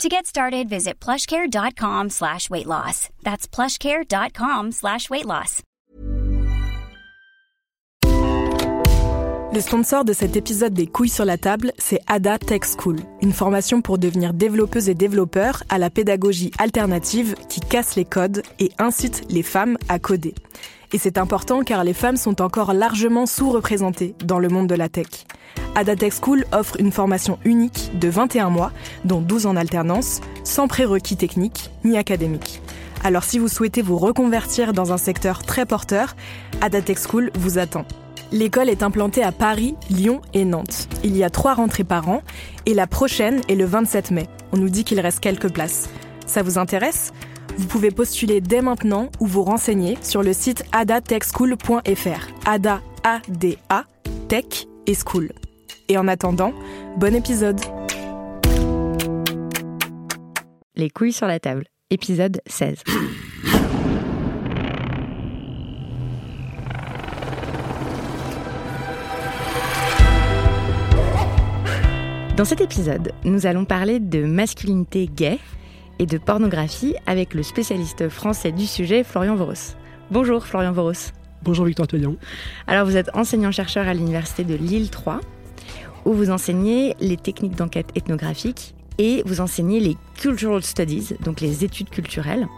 To get started, visit plushcare.com slash weight loss. That's plushcare.com slash weight loss. Le sponsor de cet épisode des couilles sur la table, c'est Ada Tech School, une formation pour devenir développeuse et développeur à la pédagogie alternative qui casse les codes et incite les femmes à coder. Et c'est important car les femmes sont encore largement sous-représentées dans le monde de la tech. Adatech School offre une formation unique de 21 mois, dont 12 en alternance, sans prérequis techniques ni académiques. Alors si vous souhaitez vous reconvertir dans un secteur très porteur, Adatech School vous attend. L'école est implantée à Paris, Lyon et Nantes. Il y a trois rentrées par an et la prochaine est le 27 mai. On nous dit qu'il reste quelques places. Ça vous intéresse? Vous pouvez postuler dès maintenant ou vous renseigner sur le site adatechschool.fr. Ada, A-D-A, Tech et School. Et en attendant, bon épisode Les couilles sur la table, épisode 16. Dans cet épisode, nous allons parler de masculinité gay, et de pornographie avec le spécialiste français du sujet, Florian Voros. Bonjour Florian Voros. Bonjour Victor Toyon. Alors vous êtes enseignant-chercheur à l'université de Lille 3, où vous enseignez les techniques d'enquête ethnographique et vous enseignez les cultural studies, donc les études culturelles.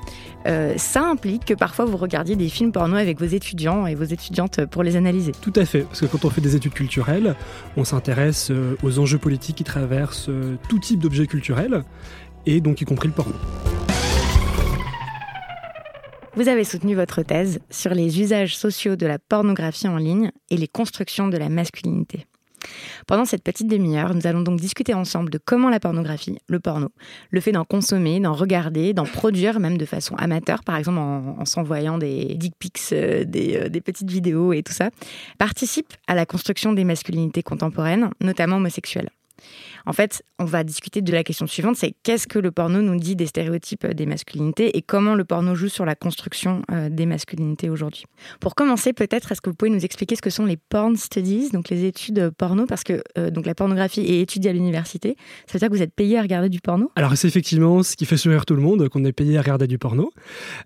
Euh, ça implique que parfois vous regardiez des films porno avec vos étudiants et vos étudiantes pour les analyser. Tout à fait, parce que quand on fait des études culturelles, on s'intéresse euh, aux enjeux politiques qui traversent euh, tout type d'objets culturels et donc y compris le porno. Vous avez soutenu votre thèse sur les usages sociaux de la pornographie en ligne et les constructions de la masculinité. Pendant cette petite demi-heure, nous allons donc discuter ensemble de comment la pornographie, le porno, le fait d'en consommer, d'en regarder, d'en produire même de façon amateur, par exemple en, s'envoyant des dick pics, euh, des, euh, des, petites vidéos et tout ça, participe à la construction des masculinités contemporaines, notamment homosexuelles. En fait, on va discuter de la question suivante, c'est qu'est-ce que le porno nous dit des stéréotypes des masculinités et comment le porno joue sur la construction euh, des masculinités aujourd'hui? Pour commencer, peut-être, est-ce que vous pouvez nous expliquer ce que sont les porn studies, donc les études porno, parce que euh, donc la pornographie est étudiée à l'université. Ça veut dire que vous êtes payé à regarder du porno? Alors c'est effectivement ce qui fait sourire tout le monde, qu'on est payé à regarder du porno.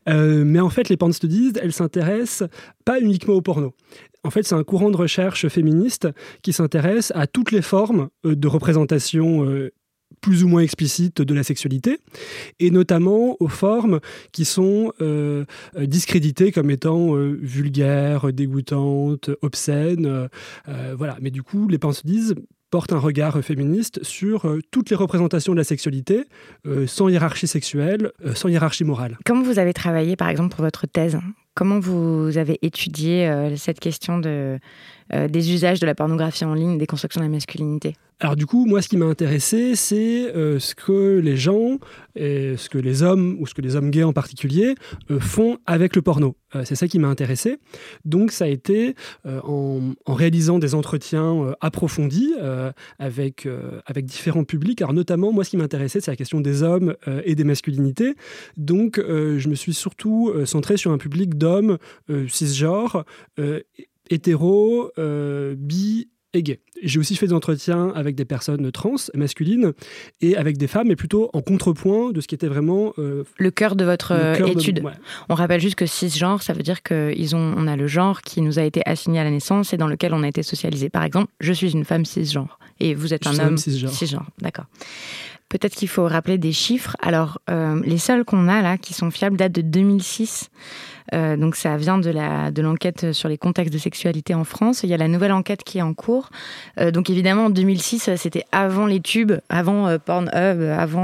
Euh, mais en fait, les porn studies, elles s'intéressent pas uniquement au porno. En fait, c'est un courant de recherche féministe qui s'intéresse à toutes les formes euh, de représentation euh, plus ou moins explicites de la sexualité, et notamment aux formes qui sont euh, discréditées comme étant vulgaires, dégoûtantes, obscènes. voilà. Mais du coup, les penseuses disent portent un regard féministe sur toutes les représentations de la sexualité, sans hiérarchie sexuelle, sans hiérarchie morale. Comment vous avez travaillé, par exemple, pour votre thèse? Comment vous avez étudié euh, cette question de, euh, des usages de la pornographie en ligne, des constructions de la masculinité? Alors du coup, moi, ce qui m'a intéressé, c'est euh, ce que les gens, et ce que les hommes, ou ce que les hommes gays en particulier, font avec le porno. c'est ça qui m'a intéressé. Donc ça a été en, en, réalisant des entretiens approfondis avec, avec différents publics. Alors notamment, moi, ce qui m'intéressait, c'est la question des hommes et des masculinités. Donc je me suis surtout centré sur un public d'hommes hommes euh, cisgenres, euh, hétéros, euh, bi et gay. J'ai aussi fait des entretiens avec des personnes trans, masculines, et avec des femmes, mais plutôt en contrepoint de ce qui était vraiment... le cœur de votre étude. On rappelle juste que cisgenre, ça veut dire qu'on a le genre qui nous a été assigné à la naissance et dans lequel on a été socialisé. Par exemple, je suis une femme cisgenre, et vous êtes un homme cisgenre. cisgenre. D'accord. Peut-être qu'il faut rappeler des chiffres. Alors, les seuls qu'on a là, qui sont fiables, datent de 2006. Euh, donc ça vient de l'enquête sur les contextes de sexualité en France. Il y a la nouvelle enquête qui est en cours. Euh, donc évidemment en 2006 c'était avant les tubes, avant euh, Pornhub, avant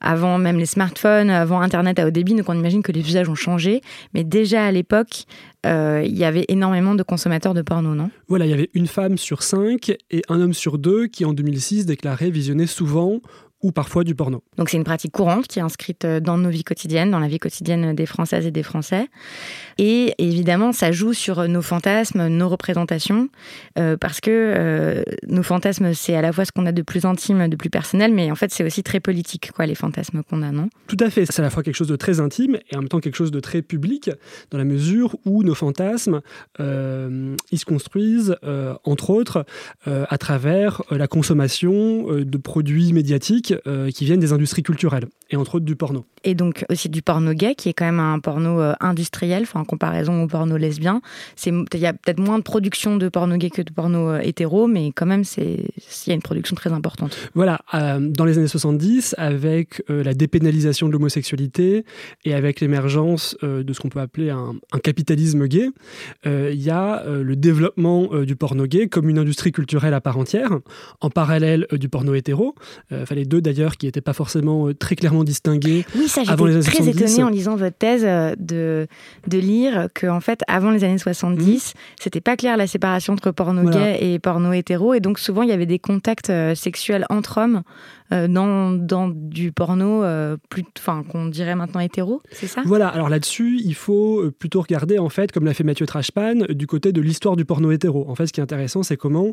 avant même les smartphones, avant Internet à haut débit. Donc on imagine que les usages ont changé, mais déjà à l'époque il y avait énormément de consommateurs de porno, non? Voilà, il y avait une femme sur cinq et un homme sur deux qui en 2006 déclarait visionner souvent ou parfois du porno. Donc c'est une pratique courante qui est inscrite euh, dans nos vies quotidiennes, dans la vie quotidienne des Françaises et des Français. Et évidemment, ça joue sur nos fantasmes, nos représentations, euh, parce que euh, nos fantasmes, c'est à la fois ce qu'on a de plus intime, de plus personnel, mais en fait, c'est aussi très politique, quoi, les fantasmes qu'on a, non? Tout à fait. C'est à la fois quelque chose de très intime et en même temps quelque chose de très public, dans la mesure où nos fantasmes, ils se construisent, entre autres, à travers la consommation de produits médiatiques qui viennent des industries culturelles, et entre autres du porno. Et donc aussi du porno gay, qui est quand même un porno industriel, en comparaison au porno lesbien. Il y a peut-être moins de production de porno gay que de porno hétéro, mais quand même, il y a une production très importante. Voilà, dans les années 70, avec la dépénalisation de l'homosexualité et avec l'émergence de ce qu'on peut appeler un, un capitalisme gay, il y a le développement du porno gay comme une industrie culturelle à part entière, en parallèle du porno hétéro. Il fallait deux d'ailleurs qui n'étaient pas forcément très clairement distingués. Oui, ça j'étais très étonnée en lisant votre thèse de, de lire que en fait avant les années 70, mmh. c'était pas clair la séparation entre porno gay et porno hétéro et donc souvent il y avait des contacts sexuels entre hommes euh, dans, dans, du porno euh, plus, enfin qu'on dirait maintenant hétéro, c'est ça? Voilà. Alors là-dessus, il faut euh, plutôt regarder en fait, comme l'a fait Mathieu Trashpan, du côté de l'histoire du porno hétéro. En fait, ce qui est intéressant, c'est comment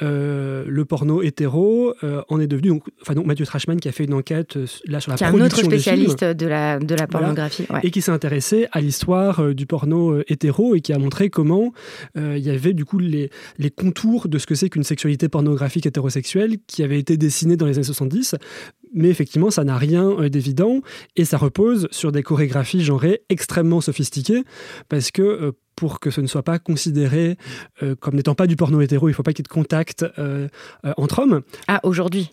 le porno hétéro en est devenu. Donc, enfin, donc Mathieu Trashpan qui a fait une enquête là sur la qui production un autre spécialiste de la de la pornographie, et qui s'est intéressé à l'histoire du porno hétéro et qui a montré comment il y avait du coup les, les contours de ce que c'est qu'une sexualité pornographique hétérosexuelle qui avait été dessinée dans les années 70 mais effectivement, ça n'a rien euh, d'évident et ça repose sur des chorégraphies genrées extrêmement sophistiquées parce que euh, pour que ce ne soit pas considéré euh, comme n'étant pas du porno hétéro, il ne faut pas qu'il y ait de contact entre hommes. Ah, aujourd'hui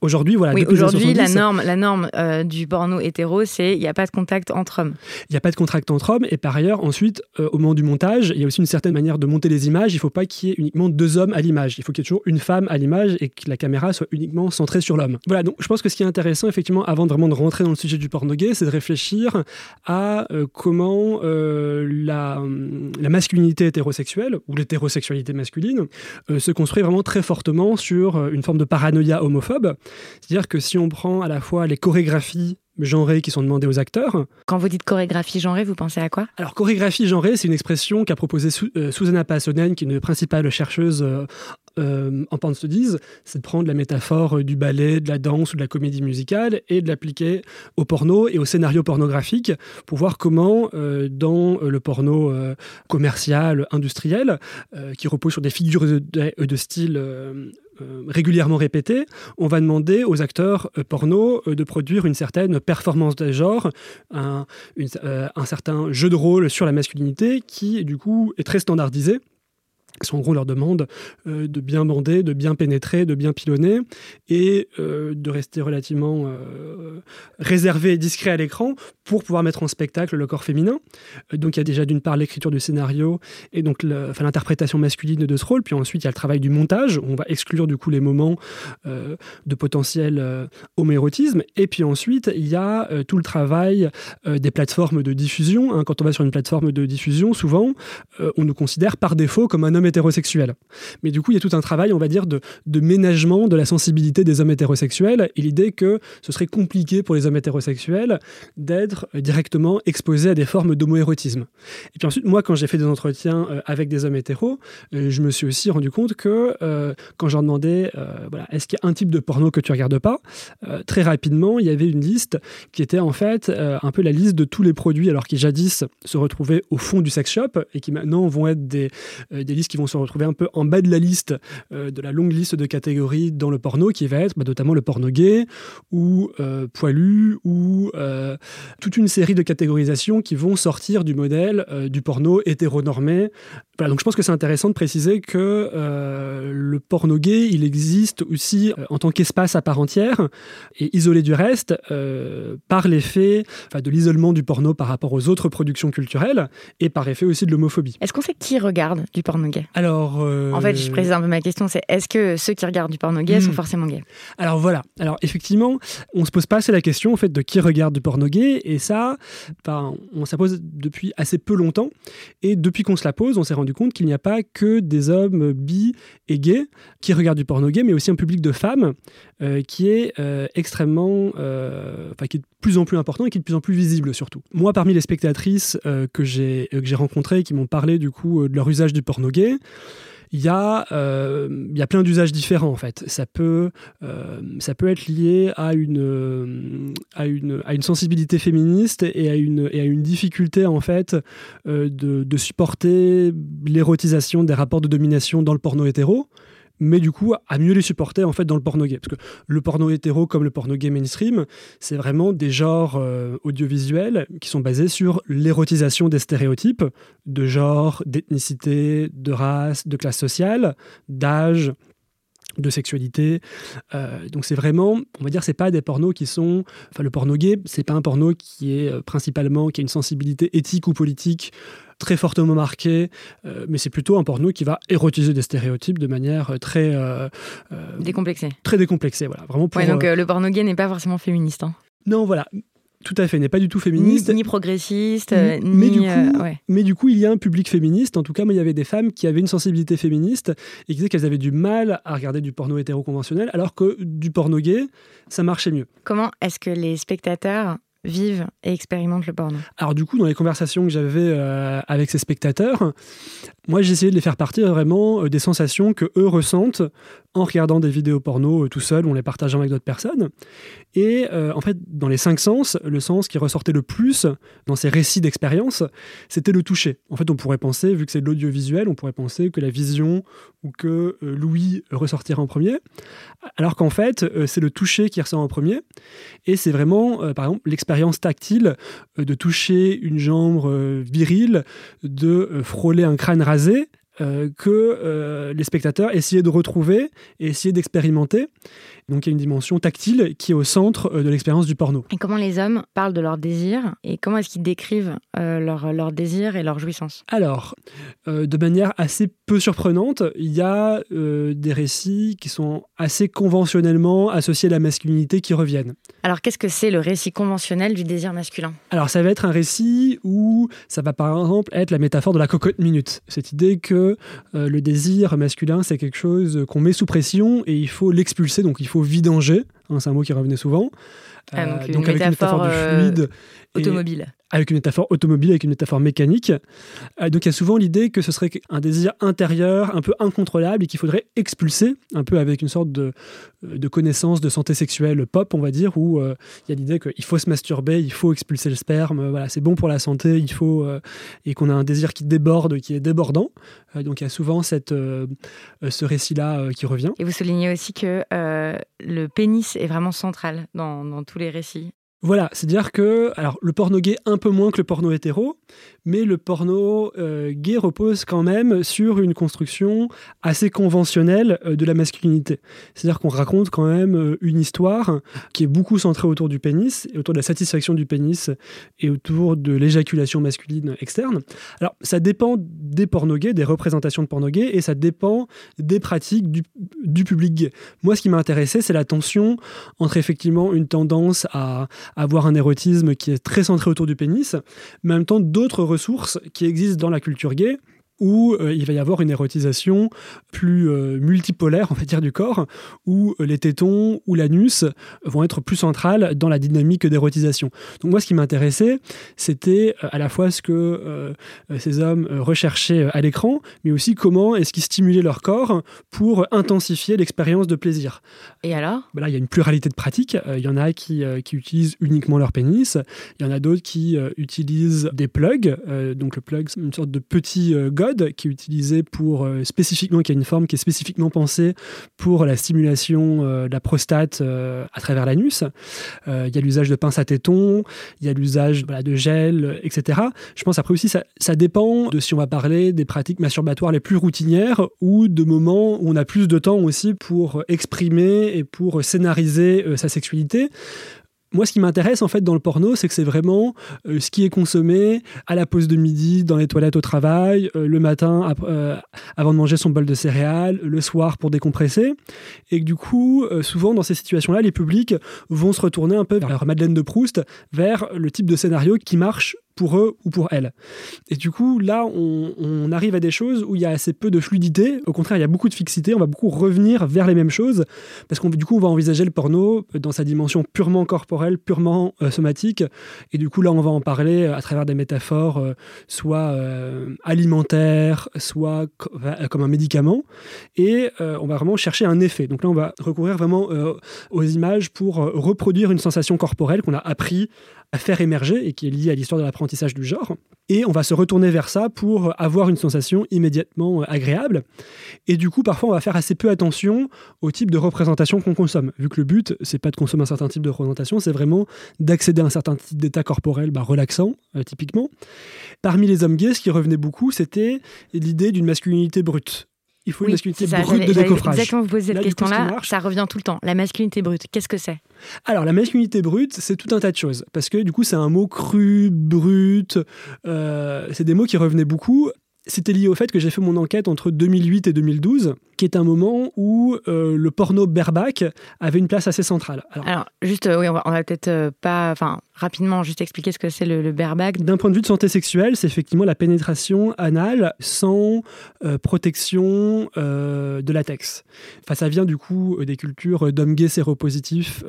Aujourd'hui, voilà. Oui, aujourd'hui, la norme, la norme du porno hétéro, c'est il n'y a pas de contact entre hommes. Il n'y a pas de contact entre hommes. Et par ailleurs, ensuite, au moment du montage, il y a aussi une certaine manière de monter les images. Il ne faut pas qu'il y ait uniquement deux hommes à l'image. Il faut qu'il y ait toujours une femme à l'image et que la caméra soit uniquement centrée sur l'homme. Voilà, donc je pense que ce qui est intéressant, effectivement, avant vraiment de rentrer dans le sujet du porno gay, c'est de réfléchir à comment la, la masculinité hétérosexuelle ou l'hétérosexualité masculine euh, se construit vraiment très fortement sur euh, une forme de paranoïa homophobe. C'est-à-dire que si on prend à la fois les chorégraphies genrées qui sont demandées aux acteurs. Quand vous dites chorégraphie genrée, vous pensez à quoi? Alors chorégraphie genrée, c'est une expression qu'a proposée euh, Susanna Passonen, qui est une principale chercheuse euh, en Pan Studies, c'est de prendre la métaphore euh, du ballet, de la danse ou de la comédie musicale et de l'appliquer au porno et au scénario pornographique pour voir comment, euh, dans le porno commercial, industriel, qui repose sur des figures de, style régulièrement répétées, on va demander aux acteurs porno de produire une certaine performance de genre, un, un certain jeu de rôle sur la masculinité qui, du coup, est très standardisé en gros, leur demande euh, de bien bander, de bien pénétrer, de bien pilonner et euh, de rester relativement euh, réservé et discret à l'écran pour pouvoir mettre en spectacle le corps féminin. donc il y a déjà d'une part l'écriture du scénario et donc l'interprétation masculine de ce rôle, puis ensuite il y a le travail du montage, où on va exclure du coup les moments de potentiel homérotisme, et puis ensuite il y a tout le travail des plateformes de diffusion. Hein. Quand on va sur une plateforme de diffusion, souvent on nous considère par défaut comme un homme hétérosexuels. Mais du coup, il y a tout un travail, on va dire, de, de ménagement de la sensibilité des hommes hétérosexuels et l'idée que ce serait compliqué pour les hommes hétérosexuels d'être directement exposés à des formes d'homoérotisme. Et puis ensuite, moi, quand j'ai fait des entretiens euh, avec des hommes hétéros, euh, je me suis aussi rendu compte que euh, quand je leur demandais, voilà, est-ce qu'il y a un type de porno que tu regardes pas, très rapidement, il y avait une liste qui était en fait un peu la liste de tous les produits, alors qui jadis se retrouvaient au fond du sex shop et qui maintenant vont être des, des listes qui vont se retrouver un peu en bas de la liste, euh, de la longue liste de catégories dans le porno, qui va être bah, notamment le porno gay, ou euh, poilu, ou euh, toute une série de catégorisations qui vont sortir du modèle du porno hétéronormé. Voilà, donc je pense que c'est intéressant de préciser que le porno gay, il existe aussi en tant qu'espace à part entière, et isolé du reste, par l'effet de l'isolement du porno par rapport aux autres productions culturelles, et par effet aussi de l'homophobie. Est-ce qu'on sait qui regarde du porno gay? Alors, euh, En fait, je précise un peu ma question, c'est est-ce que ceux qui regardent du porno gay sont Hmm. forcément gays Alors voilà. Alors effectivement, on se pose pas assez la question en fait de qui regarde du porno gay et ça, ben, on s'en pose depuis assez peu longtemps et depuis qu'on se la pose, on s'est rendu compte qu'il n'y a pas que des hommes bi et gays qui regardent du porno gay, mais aussi un public de femmes euh, qui est euh, extrêmement, euh, enfin qui est plus en plus important et qui est de plus en plus visible surtout. Moi, parmi les spectatrices euh, que j'ai euh, rencontrées qui m'ont parlé du coup euh, de leur usage du porno gay, il y, a, euh, y a plein d'usages différents en fait. Ça peut, ça peut être lié à une, à, une, à une sensibilité féministe et à une, et à une difficulté en fait de, de supporter l'érotisation des rapports de domination dans le porno hétéro mais du coup à mieux les supporter en fait dans le porno gay. Parce que le porno hétéro comme le porno gay mainstream c'est vraiment des genres euh, audiovisuels qui sont basés sur l'érotisation des stéréotypes de genre d'ethnicité de race de classe sociale d'âge de sexualité. Euh, donc c'est vraiment on va dire c'est pas des pornos qui sont enfin le porno gay c'est pas un porno qui est euh, principalement qui a une sensibilité éthique ou politique très fortement marquée euh, mais c'est plutôt un porno qui va érotiser des stéréotypes de manière euh, très euh, Décomplexés. très décomplexée voilà vraiment pour Ouais, donc le porno gay n'est pas forcément féministe. hein. non voilà tout à fait n'est pas du tout Ni, féministe ni progressiste, euh, mais ni. du coup, euh, ouais. mais du coup, il y a un public féministe. En tout cas, moi, il y avait des femmes qui avaient une sensibilité féministe et qui disaient qu'elles avaient du mal à regarder du porno hétéro-conventionnel, alors que du porno gay, ça marchait mieux. Comment est-ce que les spectateurs vivent et expérimentent le porno. Alors du coup, dans les conversations que j'avais euh, avec ces spectateurs, moi, essayé de les faire partir vraiment euh, des sensations que eux ressentent en regardant des vidéos porno euh, tout seul, ou en les partageant avec d'autres personnes. Et euh, en fait, dans les cinq sens, le sens qui ressortait le plus dans ces récits d'expérience, c'était le toucher. En fait, on pourrait penser, vu que c'est de l'audiovisuel, on pourrait penser que la vision ou que euh, Louis ressortirait en premier, alors qu'en fait, c'est le toucher qui ressort en premier. Et c'est vraiment, par exemple, l'expérience tactile de toucher une jambe virile, de frôler un crâne rasé, euh, que euh, les spectateurs essayaient de retrouver et essayaient d'expérimenter. Donc il y a une dimension tactile qui est au centre euh, de l'expérience du porno. Et comment les hommes parlent de leurs désirs et comment est-ce qu'ils décrivent leurs leur désirs et leurs jouissances? Alors, de manière assez peu surprenante, il y a des récits qui sont assez conventionnellement associés à la masculinité qui reviennent. Alors qu'est-ce que c'est le récit conventionnel du désir masculin? Alors ça va être un récit où ça va par exemple être la métaphore de la cocotte minute. Cette idée que euh, le désir masculin c'est quelque chose qu'on met sous pression et il faut l'expulser, donc il faut vidanger. Hein, c'est un mot qui revenait souvent. Ah, donc Euh, une avec une métaphore de métaphore, fluide. Automobile. Avec une métaphore automobile, avec une métaphore mécanique. Euh, donc il y a souvent l'idée que ce serait un désir intérieur un peu incontrôlable et qu'il faudrait expulser, un peu avec une sorte de, euh, connaissance de santé sexuelle pop, on va dire, où euh, il y a l'idée qu'il faut se masturber, il faut expulser le sperme, voilà, c'est bon pour la santé, il faut et qu'on a un désir qui déborde, qui est débordant. Donc il y a souvent cette, ce récit-là qui revient. Et vous soulignez aussi que le pénis est vraiment central dans tous les récits. Voilà, c'est-à-dire que alors le porno gay un peu moins que le porno hétéro, mais le porno euh, gay repose quand même sur une construction assez conventionnelle euh, de la masculinité. C'est-à-dire qu'on raconte quand même euh, une histoire qui est beaucoup centrée autour du pénis, et autour de la satisfaction du pénis et autour de l'éjaculation masculine externe. Alors ça dépend des porno gays, des représentations de porno gay, et ça dépend des pratiques du, du public gay. Moi, ce qui m'a intéressé, c'est la tension entre effectivement une tendance à avoir un érotisme qui est très centré autour du pénis, mais en même temps d'autres ressources qui existent dans la culture gay où euh, il va y avoir une érotisation plus euh, multipolaire, on va dire, du corps, où euh, les tétons ou l'anus vont être plus centrales dans la dynamique d'érotisation. Donc moi, ce qui m'intéressait, c'était à la fois ce que ces hommes recherchaient à l'écran, mais aussi comment est-ce qu'ils stimulaient leur corps pour intensifier l'expérience de plaisir. Et alors? Ben là, il y a une pluralité de pratiques. Il y en a qui, qui utilisent uniquement leur pénis. Il y en a d'autres qui utilisent des plugs. Donc le plug, c'est une sorte de petit euh, qui est utilisé pour euh, spécifiquement, qui a une forme qui est spécifiquement pensée pour la stimulation euh, de la prostate euh, à travers l'anus. Il y a l'usage de pinces à tétons. Il y a l'usage de gel, etc. Je pense après aussi, ça, ça dépend de si on va parler des pratiques masturbatoires les plus routinières ou de moments où on a plus de temps aussi pour exprimer et pour scénariser sa sexualité. Moi, ce qui m'intéresse en fait dans le porno, c'est que c'est vraiment euh, ce qui est consommé à la pause de midi, dans les toilettes au travail, euh, le matin euh, avant de manger son bol de céréales, le soir pour décompresser. Et du coup, souvent dans ces situations-là, les publics vont se retourner un peu vers Madeleine de Proust, vers le type de scénario qui marche pour eux ou pour elles. Et du coup, là, on, arrive à des choses où il y a assez peu de fluidité. Au contraire, il y a beaucoup de fixité. On va beaucoup revenir vers les mêmes choses parce qu'on du coup, on va envisager le porno dans sa dimension purement corporelle, purement euh, somatique. Et du coup, là, on va en parler euh, à travers des métaphores, euh, soit alimentaires, soit comme un médicament. Et on va vraiment chercher un effet. Donc là, on va recourir vraiment aux images pour reproduire une sensation corporelle qu'on a appris à faire émerger et qui est lié à l'histoire de l'apprentissage du genre. Et on va se retourner vers ça pour avoir une sensation immédiatement euh, agréable. Et du coup, parfois, on va faire assez peu attention au type de représentation qu'on consomme. Vu que le but, c'est pas de consommer un certain type de représentation, c'est vraiment d'accéder à un certain type d'état corporel bah, relaxant, euh, typiquement. Parmi les hommes gays, ce qui revenait beaucoup, c'était l'idée d'une masculinité brute il faut une masculinité brute de décoffrage. Exactement, vous posez cette question-là, ça revient tout le temps. La masculinité brute, qu'est-ce que c'est? Alors, la masculinité brute, c'est tout un tas de choses. Parce que du coup, c'est un mot cru, brut, euh, c'est des mots qui revenaient beaucoup. C'était lié au fait que j'ai fait mon enquête entre 2008 et 2012, qui est un moment où euh, le porno berbac avait une place assez centrale. Alors, juste, euh, oui, on va, va peut-être euh, pas, enfin, rapidement, juste expliquer ce que c'est le, le berbac. D'un point de vue de santé sexuelle, c'est effectivement la pénétration anale sans protection de latex. Enfin, ça vient du coup des cultures d'hommes gays séropositifs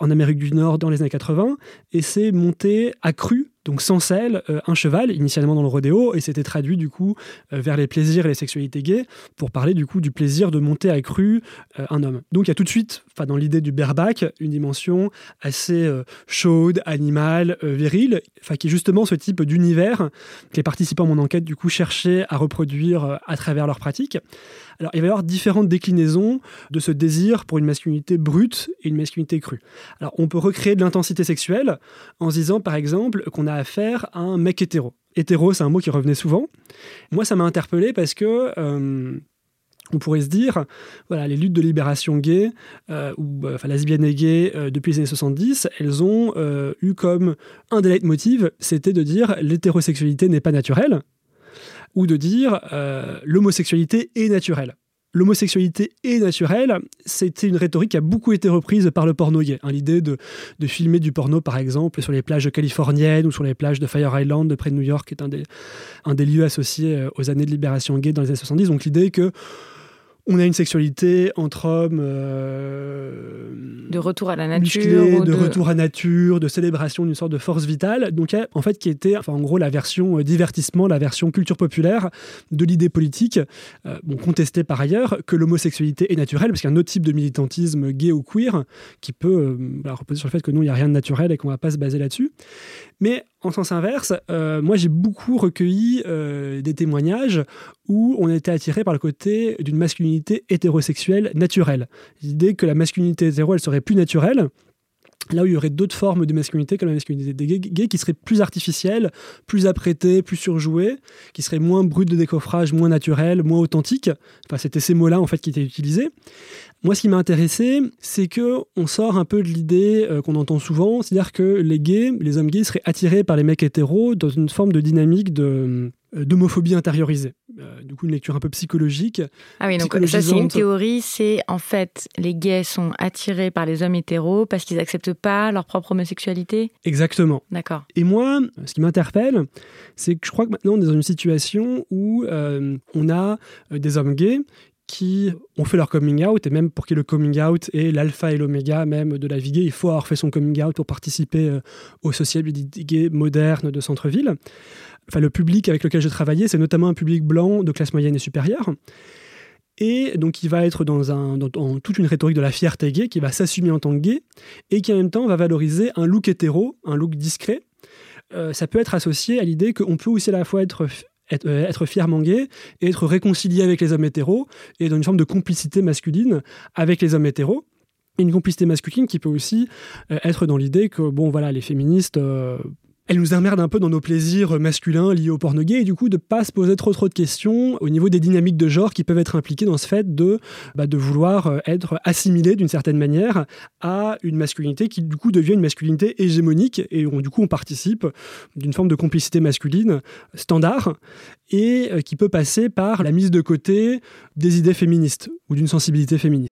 en Amérique du Nord dans les années 80, et c'est monté accru donc sans sel, euh, un cheval, initialement dans le rodéo, et c'était traduit du coup euh, vers les plaisirs et les sexualités gays, pour parler du coup du plaisir de monter à cru euh, un homme. Donc il y a tout de suite, dans l'idée du bareback, une dimension assez chaude, animale, virile, qui est justement ce type d'univers que les participants à mon enquête du coup cherchaient à reproduire à travers leurs pratiques. Alors, il va y avoir différentes déclinaisons de ce désir pour une masculinité brute et une masculinité crue. Alors, on peut recréer de l'intensité sexuelle en se disant, par exemple, qu'on a affaire à un mec hétéro. Hétéro, c'est un mot qui revenait souvent. Moi, ça m'a interpellé parce que. Euh, on pourrait se dire, voilà, les luttes de libération gay, euh, ou enfin, lesbienne et gay, euh, depuis les années 70, elles ont eu comme un des leitmotivs, c'était de dire l'hétérosexualité n'est pas naturelle, ou de dire euh, l'homosexualité est naturelle. L'homosexualité est naturelle, c'était une rhétorique qui a beaucoup été reprise par le porno gay. Hein, L'idée de, filmer du porno, par exemple, sur les plages californiennes ou sur les plages de Fire Island, près de New York, qui est un des, un des lieux associés euh, aux années de libération gay dans les années 70. Donc l'idée que on a une sexualité entre hommes euh, de retour à la nature, de, retour à nature, de célébration d'une sorte de force vitale. Donc en fait qui était, enfin en gros la version euh, divertissement, la version culture populaire de l'idée politique, euh, bon contestée par ailleurs que l'homosexualité est naturelle, parce qu'il y a un autre type de militantisme gay ou queer qui peut reposer sur le fait que non il n'y a rien de naturel et qu'on ne va pas se baser là-dessus. Mais en sens inverse, euh, moi j'ai beaucoup recueilli euh, des témoignages où on était attiré par le côté d'une masculinité hétérosexuelle naturelle. L'idée que la masculinité hétéro, elle serait plus naturelle, Là où il y aurait d'autres formes de masculinité comme la masculinité des gays, qui seraient plus artificielles, plus apprêtées, plus surjouées, qui seraient moins brutes de décoffrage, moins naturelles, moins authentiques. Enfin, c'était ces mots-là en fait qui étaient utilisés. Moi, ce qui m'a intéressé, c'est que on sort un peu de l'idée euh, qu'on entend souvent, c'est-à-dire que les gays, les hommes gays, seraient attirés par les mecs hétéros dans une forme de dynamique euh, d'homophobie intériorisée. Euh, du coup, une lecture un peu psychologique. Ah oui, donc ça, c'est une théorie. C'est en fait, les gays sont attirés par les hommes hétéros parce qu'ils n'acceptent pas leur propre homosexualité? Exactement. D'accord. Et moi, ce qui m'interpelle, c'est que je crois que maintenant, on est dans une situation où on a des hommes gays qui ont fait leur coming out, et même pour qui le coming out est l'alpha et l'oméga même de la vie gay, il faut avoir fait son coming out pour participer euh, aux sociétés gays modernes de centre-ville. Enfin, le public avec lequel j'ai travaillé, c'est notamment un public blanc de classe moyenne et supérieure. Et donc, il va être dans, un, dans, toute une rhétorique de la fierté gay, qui va s'assumer en tant que gay, et qui en même temps va valoriser un look hétéro, un look discret. Euh, ça peut être associé à l'idée qu'on peut aussi à la fois être euh, être, fièrement gay et être réconcilié avec les hommes hétéros et dans une forme de complicité masculine avec les hommes hétéros. Une complicité masculine qui peut aussi euh, être dans l'idée que, bon, voilà, les féministes, elle nous emmerde un peu dans nos plaisirs masculins liés au porno et du coup de pas se poser trop trop de questions au niveau des dynamiques de genre qui peuvent être impliquées dans ce fait de, bah, vouloir euh, être assimilé d'une certaine manière à une masculinité qui du coup devient une masculinité hégémonique et on, du coup on participe d'une forme de complicité masculine standard et euh, qui peut passer par la mise de côté des idées féministes ou d'une sensibilité féministe.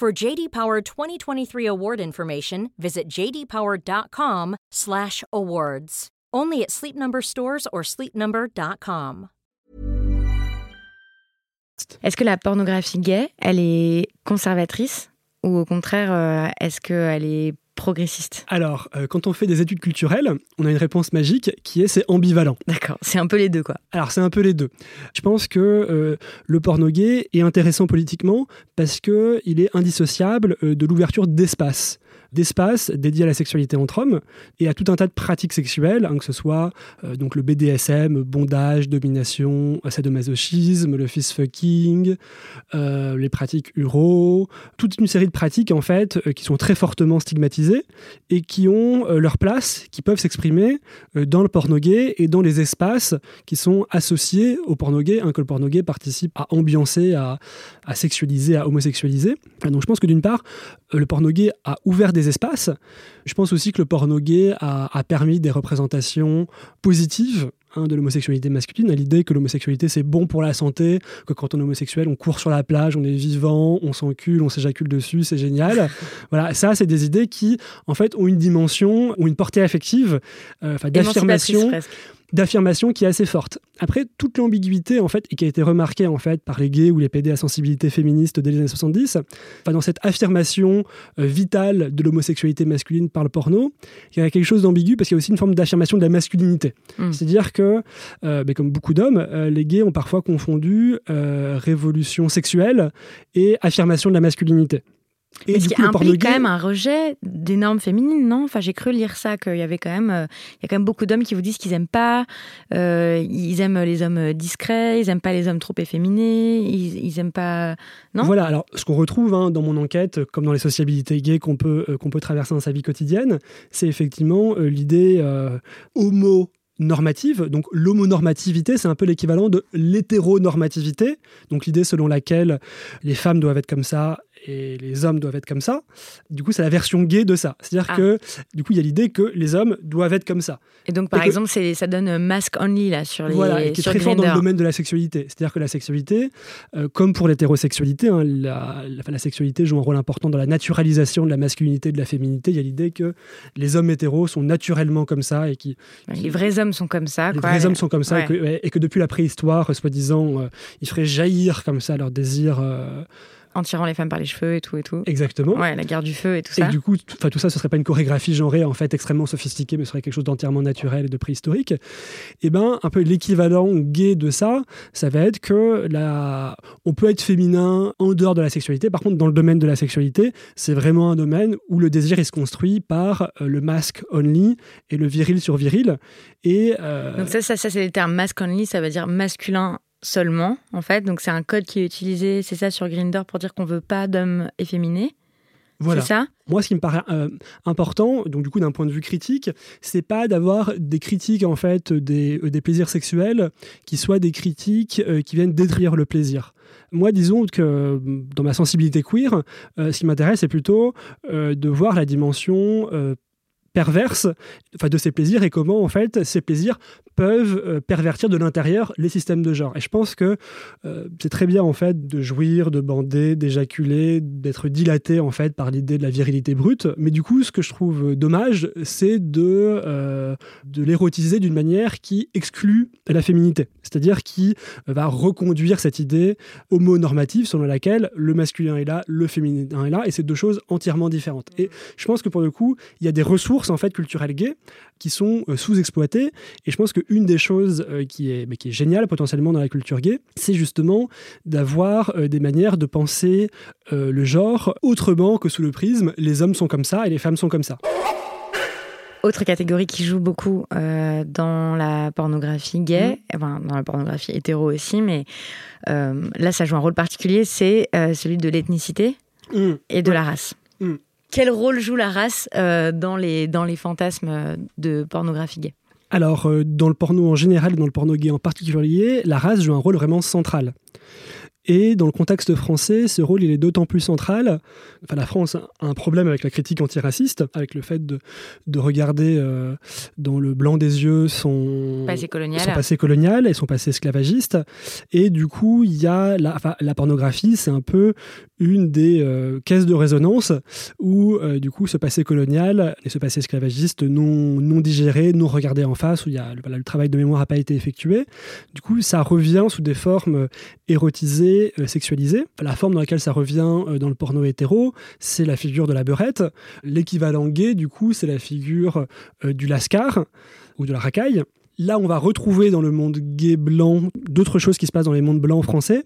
For JD Power 2023 award information, visit jdpower.com/awards. Only at Sleep Number stores or sleepnumber.com. Est-ce que la pornographie gay, elle est conservatrice ou au contraire, euh, est-ce qu'elle est progressiste Alors, euh, quand on fait des études culturelles, on a une réponse magique qui est c'est ambivalent. D'accord, c'est un peu les deux quoi. Alors c'est un peu les deux. Je pense que euh, le porno gay est intéressant politiquement parce que il est indissociable euh, de l'ouverture d'espace d'espace dédié à la sexualité entre hommes et à tout un tas de pratiques sexuelles, hein, que ce soit euh, donc le BDSM, bondage, domination, sadomasochisme, le fist fucking, euh, les pratiques uro, toute une série de pratiques en fait euh, qui sont très fortement stigmatisées et qui ont leur place, qui peuvent s'exprimer dans le porno gay et dans les espaces qui sont associés au porno gay, hein, que le porno gay participe à ambiancer, à, à sexualiser, à homosexualiser. Donc je pense que d'une part, le porno gay a ouvert des espaces. Je pense aussi que le porno gay a, permis des représentations positives hein, de l'homosexualité masculine, à l'idée que l'homosexualité c'est bon pour la santé, que quand on est homosexuel on court sur la plage, on est vivant, on s'encule, on s'éjacule dessus, c'est génial. voilà, ça c'est des idées qui en fait ont une dimension ou une portée affective, euh, d'affirmation d'affirmation qui est assez forte. Après, toute l'ambiguïté, en fait, et qui a été remarquée, en fait, par les gays ou les PD à sensibilité féministe dès les années 70, enfin, dans cette affirmation euh, vitale de l'homosexualité masculine par le porno, il y a quelque chose d'ambigu parce qu'il y a aussi une forme d'affirmation de la masculinité. Hmm. C'est-à-dire que, euh, ben, comme beaucoup d'hommes, euh, les gays ont parfois confondu révolution sexuelle et affirmation de la masculinité. Et ce qui implique quand même un rejet des normes féminines, non? Enfin, j'ai cru lire ça qu'il y avait quand même, euh, il y a quand même beaucoup d'hommes qui vous disent qu'ils aiment pas, euh, ils aiment les hommes discrets, ils aiment pas les hommes trop efféminés, ils, ils aiment pas, non? Voilà. Alors, ce qu'on retrouve hein, dans mon enquête, comme dans les sociabilités gays qu'on peut euh, qu'on peut traverser dans sa vie quotidienne, c'est effectivement l'idée homo normative. Donc l'homonormativité, c'est un peu l'équivalent de l'hétéronormativité. Donc l'idée selon laquelle les femmes doivent être comme ça et les hommes doivent être comme ça. Du coup, c'est la version gay de ça. C'est-à-dire ah. que, du coup, il y a l'idée que les hommes doivent être comme ça. Et donc, par exemple, ça donne mask only là sur les. Voilà, et qui est très fort dans le domaine de la sexualité. C'est-à-dire que la sexualité, euh, comme pour l'hétérosexualité, hein, la, la, sexualité joue un rôle important dans la naturalisation de la masculinité et de la féminité. Il y a l'idée que les hommes hétéros sont naturellement comme ça et qui. les vrais hommes sont comme ça. Les vrais hommes sont comme ça et, que, depuis la préhistoire, soi-disant, euh, ils feraient jaillir comme ça leur désir. Euh, en tirant les femmes par les cheveux et tout et tout. Exactement. Ouais, la guerre du feu et tout ça. Et du coup, tout ça, ce serait pas une chorégraphie genrée en fait extrêmement sophistiquée, mais ce serait quelque chose d'entièrement naturel et de préhistorique. Et eh ben, un peu l'équivalent gay de ça, ça va être que la... on peut être féminin en dehors de la sexualité. Par contre, dans le domaine de la sexualité, c'est vraiment un domaine où le désir est se construit par euh, le masque only et le viril sur viril. Et euh, donc ça, ça, ça c'est le terme masque only, ça veut dire masculin seulement, en fait. Donc c'est un code qui est utilisé, c'est ça, sur Grinder pour dire qu'on veut pas d'hommes efféminés. Voilà. Ça? Moi, ce qui me paraît euh, important, donc du coup d'un point de vue critique, c'est pas d'avoir des critiques en fait des, euh, des, plaisirs sexuels qui soient des critiques euh, qui viennent détruire le plaisir. Moi, disons que dans ma sensibilité queer, ce qui m'intéresse, c'est plutôt de voir la dimension perverse enfin, de ces plaisirs et comment en fait ces plaisirs peuvent euh, pervertir de l'intérieur les systèmes de genre. Et je pense que euh, c'est très bien en fait de jouir, de bander, d'éjaculer, d'être dilaté en fait par l'idée de la virilité brute. Mais du coup, ce que je trouve dommage, c'est de, euh, de l'érotiser d'une manière qui exclut la féminité, c'est-à-dire qui va reconduire cette idée homonormative selon laquelle le masculin est là, le féminin est là, et c'est deux choses entièrement différentes. Et je pense que pour le coup, il y a des ressources en fait culturelles gays qui sont sous-exploitées, et je pense que une des choses euh, qui, est, mais qui est géniale potentiellement dans la culture gay, c'est justement d'avoir euh, des manières de penser euh, le genre autrement que sous le prisme les hommes sont comme ça et les femmes sont comme ça. Autre catégorie qui joue beaucoup dans la pornographie gay, mmh. enfin, dans la pornographie hétéro aussi, mais là ça joue un rôle particulier, c'est celui de l'ethnicité mmh. et de la race. Mmh. Quel rôle joue la race dans, les, dans les fantasmes de pornographie gay? Alors, euh, dans le porno en général et dans le porno gay en particulier, la race joue un rôle vraiment central. Et dans le contexte français, ce rôle il est d'autant plus central. Enfin, la France a un problème avec la critique antiraciste, avec le fait de, de regarder euh, dans le blanc des yeux son passé colonial. son passé colonial et son passé esclavagiste. Et du coup, il y a la, la pornographie, c'est un peu une des euh, caisses de résonance où euh, du coup ce passé colonial et ce passé esclavagiste non, digéré, non regardé en face, où y a, le travail de mémoire n'a pas été effectué. Du coup, ça revient sous des formes érotisées euh, sexualisé. La forme dans laquelle ça revient dans le porno hétéro, c'est la figure de la beurette. L'équivalent gay, du coup, c'est la figure du lascar ou de la racaille. Là, on va retrouver dans le monde gay blanc d'autres choses qui se passent dans les mondes blancs français.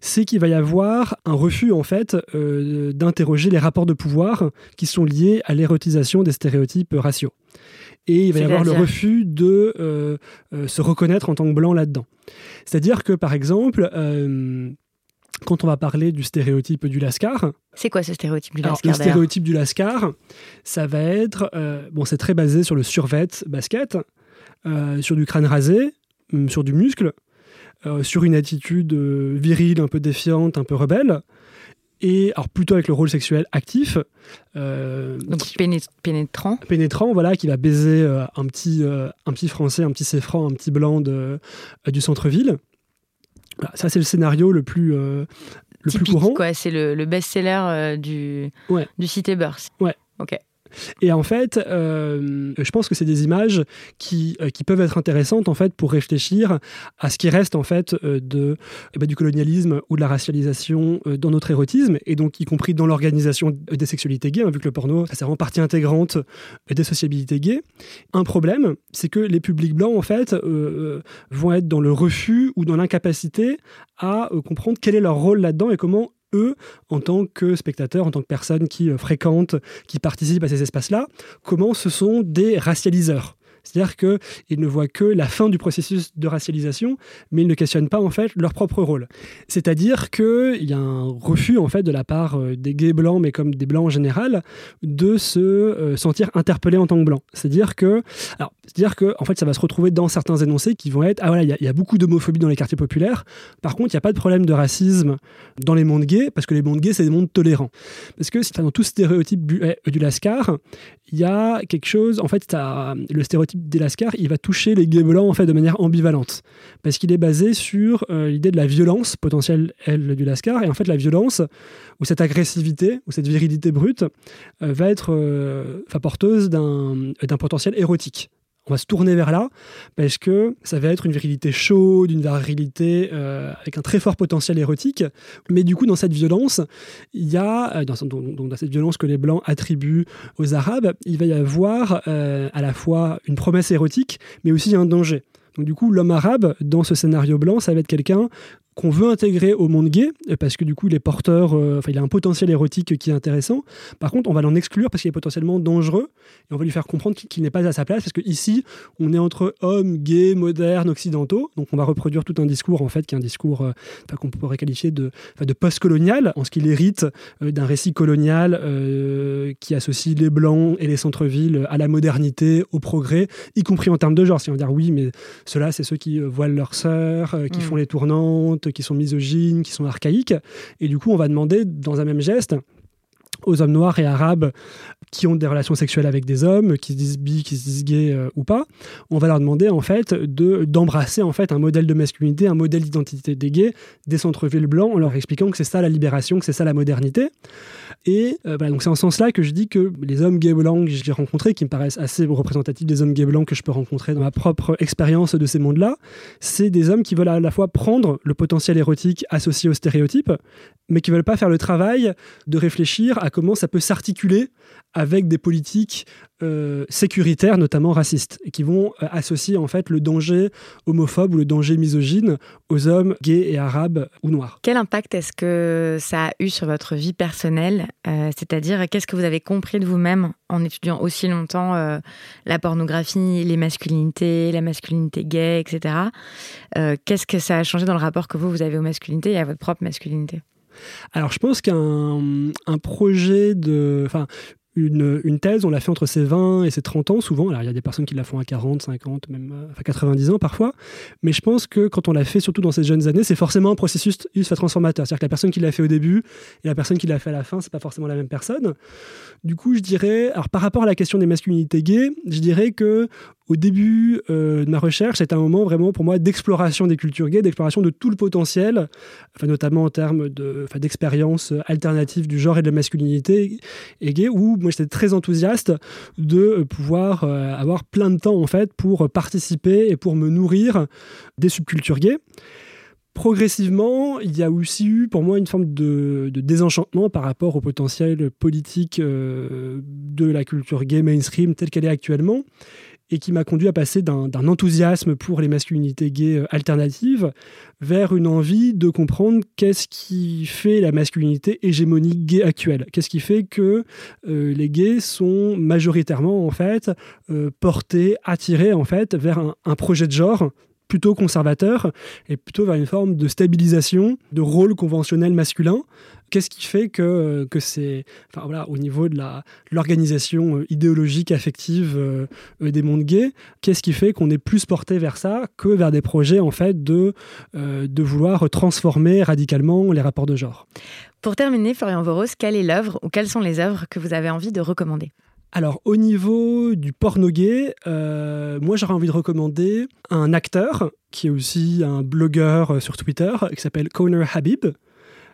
C'est qu'il va y avoir un refus, en fait, d'interroger les rapports de pouvoir qui sont liés à l'érotisation des stéréotypes raciaux et il va y avoir le refus de se reconnaître en tant que blanc là-dedans. C'est-à-dire que, par exemple, euh, quand on va parler du stéréotype du Lascar. C'est quoi ce stéréotype du Lascar Le stéréotype du Lascar, ça va être. Euh, bon, c'est très basé sur le survêt basket, euh, sur du crâne rasé, hum, sur du muscle, sur une attitude virile, un peu défiante, un peu rebelle et alors plutôt avec le rôle sexuel actif. Donc pénétrant. Pénétrant, voilà, qui va baiser un, petit, un petit français, un petit céfran, un petit blanc de, du centre-ville. ça, c'est le scénario le plus, le plus courant. C'est le, best-seller du, du Cité Burst. Ouais. Ok. Et en fait, euh, je pense que c'est des images qui, euh, qui, peuvent être intéressantes en fait pour réfléchir à ce qui reste en fait euh, de, eh ben, du colonialisme ou de la racialisation dans notre érotisme et donc y compris dans l'organisation des sexualités gays, hein, vu que le porno c'est vraiment partie intégrante des sociabilités gays. Un problème, c'est que les publics blancs en fait vont être dans le refus ou dans l'incapacité à comprendre quel est leur rôle là-dedans et comment eux, en tant que spectateurs, en tant que personnes qui euh, fréquentent, qui participent à ces espaces-là, comment ce sont des racialiseurs? C'est-à-dire qu'ils ne voient que la fin du processus de racialisation, mais ils ne questionnent pas en fait leur propre rôle. C'est-à-dire qu'il y a un refus en fait de la part euh, des gays blancs, mais comme des blancs en général, de se euh, sentir interpellés en tant que blancs. C'est-à-dire que, alors, c'est-à-dire que en fait, ça va se retrouver dans certains énoncés qui vont être ah voilà, il y, a beaucoup d'homophobie dans les quartiers populaires. Par contre, il n'y a pas de problème de racisme dans les mondes gays parce que les mondes gays c'est des mondes tolérants. Parce que si dans tout stéréotype eh, du Lascar, il y a quelque chose, en fait, le stéréotype des Lascar, il va toucher les gays en fait de manière ambivalente, parce qu'il est basé sur euh, l'idée de la violence potentielle elle, du Lascar, et en fait la violence ou cette agressivité ou cette virilité brute euh, va être euh, porteuse d'un potentiel érotique on va se tourner vers là parce que ça va être une virilité chaude, une virilité euh, avec un très fort potentiel érotique. Mais du coup, dans cette violence, il y a, euh, dans, cette violence que les Blancs attribuent aux Arabes, il va y avoir euh, à la fois une promesse érotique, mais aussi un danger. Donc du coup, l'homme arabe, dans ce scénario blanc, ça va être quelqu'un qu'on veut intégrer au monde gay, parce que du coup, il est porteur, euh, enfin, il a un potentiel érotique qui est intéressant. Par contre, on va l'en exclure parce qu'il est potentiellement dangereux, et on va lui faire comprendre qu'il n'est pas à sa place, parce que ici, on est entre hommes gays, modernes, occidentaux, donc on va reproduire tout un discours, en fait, qui est un discours euh, qu'on pourrait qualifier de, de post-colonial, en ce qu'il hérite euh, d'un récit colonial qui associe les blancs et les centres-villes à la modernité, au progrès, y compris en termes de genre. Si on va dire oui, mais ceux-là, c'est ceux qui voilent leurs sœurs, qui mm. font les tournantes, qui sont misogynes, qui sont archaïques. Et du coup, on va demander dans un même geste aux hommes noirs et arabes qui ont des relations sexuelles avec des hommes, qui se disent bi, qui se disent gay euh, ou pas, on va leur demander en fait de d'embrasser en fait un modèle de masculinité, un modèle d'identité des gays des centres-villes blancs, en leur expliquant que c'est ça la libération, que c'est ça la modernité. Et euh, donc c'est en ce sens-là que je dis que les hommes gays blancs que j'ai rencontrés, qui me paraissent assez représentatifs des hommes gays blancs que je peux rencontrer dans ma propre expérience de ces mondes-là, c'est des hommes qui veulent à la fois prendre le potentiel érotique associé aux stéréotypes, mais qui veulent pas faire le travail de réfléchir à comment ça peut s'articuler avec des politiques euh, sécuritaires, notamment racistes, qui vont euh, associer en fait le danger homophobe ou le danger misogyne aux hommes gays et arabes ou noirs. Quel impact est-ce que ça a eu sur votre vie personnelle euh, C'est-à-dire, qu'est-ce que vous avez compris de vous-même en étudiant aussi longtemps la pornographie, les masculinités, la masculinité gay, etc. qu'est-ce que ça a changé dans le rapport que vous avez aux masculinités et à votre propre masculinité? Alors, je pense qu'un un projet de. Une, thèse, on l'a fait entre ses 20 et ses 30 ans souvent. Alors il y a des personnes qui la font à 40, 50, même euh, enfin 90 ans parfois. Mais je pense que quand on l'a fait, surtout dans ces jeunes années, c'est forcément un processus transformateur. C'est-à-dire que la personne qui l'a fait au début et la personne qui l'a fait à la fin, c'est pas forcément la même personne. Du coup, je dirais, alors par rapport à la question des masculinités gays, je dirais que au début euh, de ma recherche, c'était un moment vraiment pour moi d'exploration des cultures gays, d'exploration de tout le potentiel, enfin, notamment en termes d'expérience alternative du genre et de la masculinité gay, où moi j'étais très enthousiaste de pouvoir euh, avoir plein de temps en fait pour participer et pour me nourrir des subcultures gays. Progressivement, il y a aussi eu pour moi une forme de, désenchantement par rapport au potentiel politique euh, de la culture gay mainstream telle qu'elle est actuellement et qui m'a conduit à passer d'un enthousiasme pour les masculinités gays euh, alternatives vers une envie de comprendre qu'est-ce qui fait la masculinité hégémonique gay actuelle. Qu'est-ce qui fait que euh, les gays sont majoritairement en fait euh, portés, attirés en fait vers un, un projet de genre plutôt conservateur et plutôt vers une forme de stabilisation de rôle conventionnel masculin. Qu'est-ce qui fait que, que c'est, enfin voilà, au niveau de l'organisation euh, idéologique, affective euh, euh, des mondes gays, qu'est-ce qui fait qu'on est plus porté vers ça que vers des projets en fait de, de vouloir transformer radicalement les rapports de genre? Pour terminer, Florian Voros, quelle est l'œuvre ou quelles sont les œuvres que vous avez envie de recommander? Alors, au niveau du porno gay, euh, moi j'aurais envie de recommander un acteur qui est aussi un blogueur euh, sur Twitter qui s'appelle Conor Habib,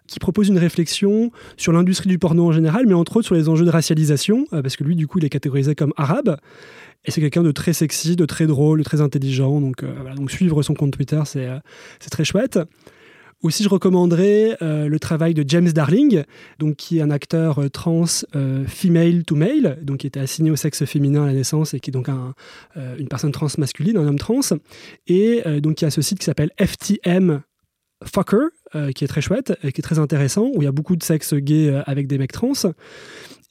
qui propose une réflexion sur l'industrie du porno en général, mais entre autres sur les enjeux de racialisation, euh, parce que lui, du coup, il est catégorisé comme arabe. Et c'est quelqu'un de très sexy, de très drôle, de très intelligent. Donc, donc suivre son compte Twitter, c'est très chouette. Aussi, je recommanderais euh, le travail de James Darling, donc, qui est un acteur euh, trans euh, female to male, donc qui était assigné au sexe féminin à la naissance et qui est donc un, une personne trans masculine, un homme trans, et donc qui a ce site qui s'appelle FTM Fucker, qui est très chouette, et qui est très intéressant, où il y a beaucoup de sexe gay avec des mecs trans.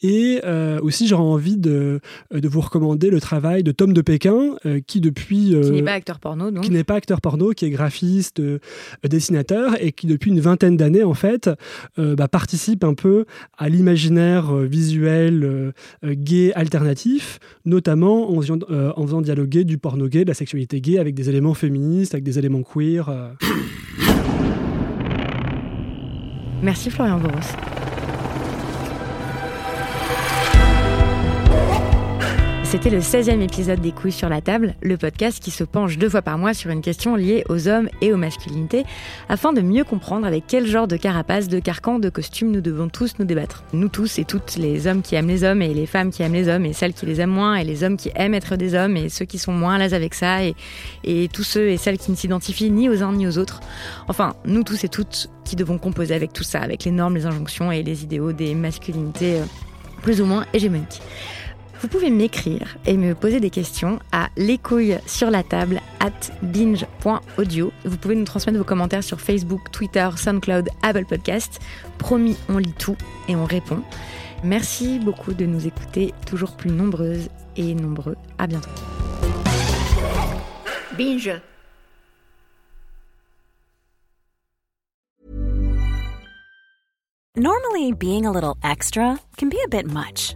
Et euh, aussi, j'aurais envie de, de, vous recommander le travail de Tom de Pékin, euh, qui depuis... Euh, qui n'est pas acteur porno, donc. Qui n'est pas acteur porno, qui est graphiste, dessinateur, et qui depuis une vingtaine d'années, en fait, bah, participe un peu à l'imaginaire visuel gay alternatif, notamment en faisant, en faisant dialoguer du porno gay, de la sexualité gay, avec des éléments féministes, avec des éléments queer. Merci Florian Boros. C'était le 16e épisode des Couilles sur la table, le podcast qui se penche deux fois par mois sur une question liée aux hommes et aux masculinités, afin de mieux comprendre avec quel genre de carapace, de carcan, de costume nous devons tous nous débattre. Nous tous et toutes, les hommes qui aiment les hommes et les femmes qui aiment les hommes et celles qui les aiment moins et les hommes qui aiment être des hommes et ceux qui sont moins à l'aise avec ça et, tous ceux et celles qui ne s'identifient ni aux uns ni aux autres. Enfin, nous tous et toutes qui devons composer avec tout ça, avec les normes, les injonctions et les idéaux des masculinités euh, plus ou moins hégémoniques. Vous pouvez m'écrire et me poser des questions à les sur la table at binge.audio. Vous pouvez nous transmettre vos commentaires sur Facebook, Twitter, SoundCloud, Apple Podcast. Promis, on lit tout et on répond. Merci beaucoup de nous écouter, toujours plus nombreuses et nombreux. À bientôt. Binge. Normally, being a little extra can be a bit much.